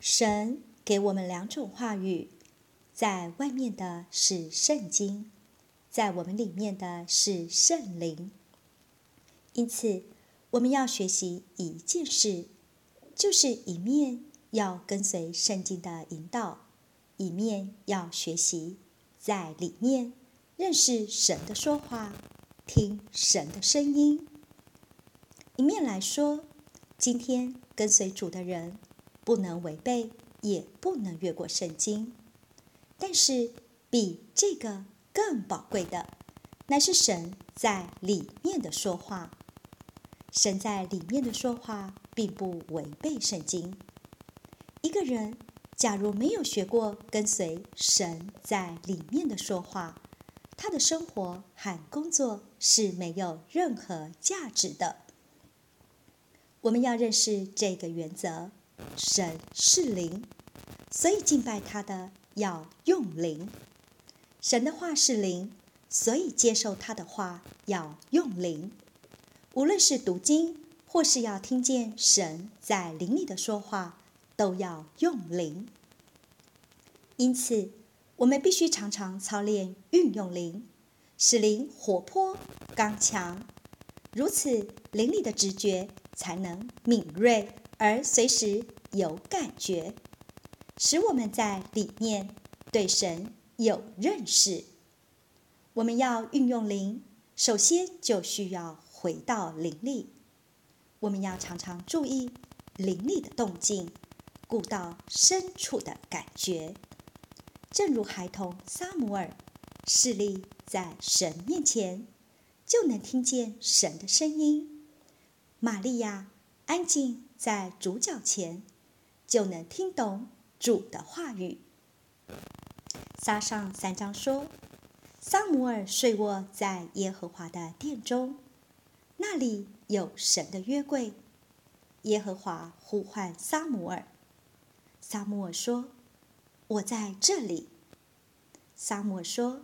神给我们两种话语，在外面的是圣经，在我们里面的是圣灵。因此，我们要学习一件事，就是一面要跟随圣经的引导，一面要学习在里面认识神的说话，听神的声音。一面来说，今天跟随主的人。不能违背，也不能越过圣经。但是，比这个更宝贵的，乃是神在里面的说话。神在里面的说话，并不违背圣经。一个人假如没有学过跟随神在里面的说话，他的生活和工作是没有任何价值的。我们要认识这个原则。神是灵，所以敬拜他的要用灵。神的话是灵，所以接受他的话要用灵。无论是读经，或是要听见神在灵里的说话，都要用灵。因此，我们必须常常操练运用灵，使灵活泼刚强。如此，灵里的直觉才能敏锐。而随时有感觉，使我们在里面对神有认识。我们要运用灵，首先就需要回到灵里。我们要常常注意灵里的动静，顾到深处的感觉。正如孩童撒母耳，视力在神面前，就能听见神的声音。玛利亚安静。在主角前，就能听懂主的话语。撒上三章说，撒母耳睡卧在耶和华的殿中，那里有神的约柜。耶和华呼唤撒母耳，撒母耳说：“我在这里。”撒母耳说：“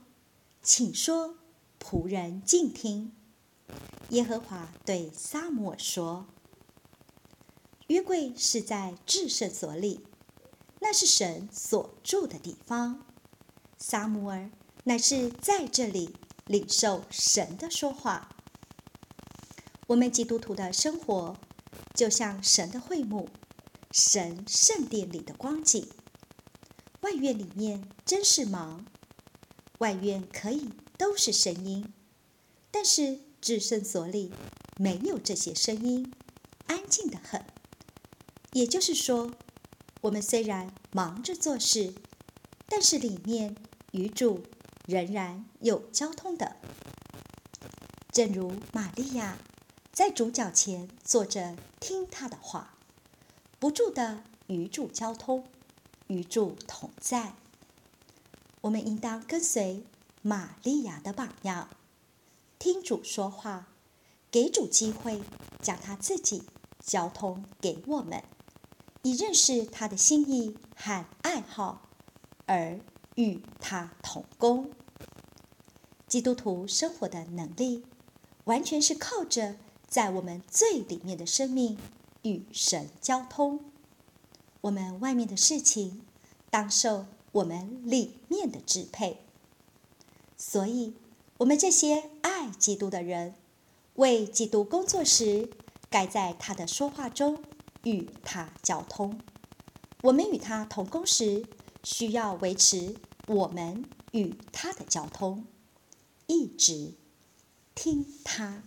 请说，仆人静听。”耶和华对撒母耳说。约柜是在至圣所里，那是神所住的地方。撒母耳乃是在这里领受神的说话。我们基督徒的生活，就像神的会幕，神圣殿里的光景。外院里面真是忙，外院可以都是声音，但是至圣所里没有这些声音，安静的很。也就是说，我们虽然忙着做事，但是里面与主仍然有交通的。正如玛利亚在主脚前坐着听他的话，不住的与主交通，与主同在。我们应当跟随玛利亚的榜样，听主说话，给主机会，将他自己交通给我们。以认识他的心意和爱好，而与他同工。基督徒生活的能力，完全是靠着在我们最里面的生命与神交通。我们外面的事情，当受我们里面的支配。所以，我们这些爱基督的人，为基督工作时，该在他的说话中。与他交通，我们与他同工时，需要维持我们与他的交通，一直听他。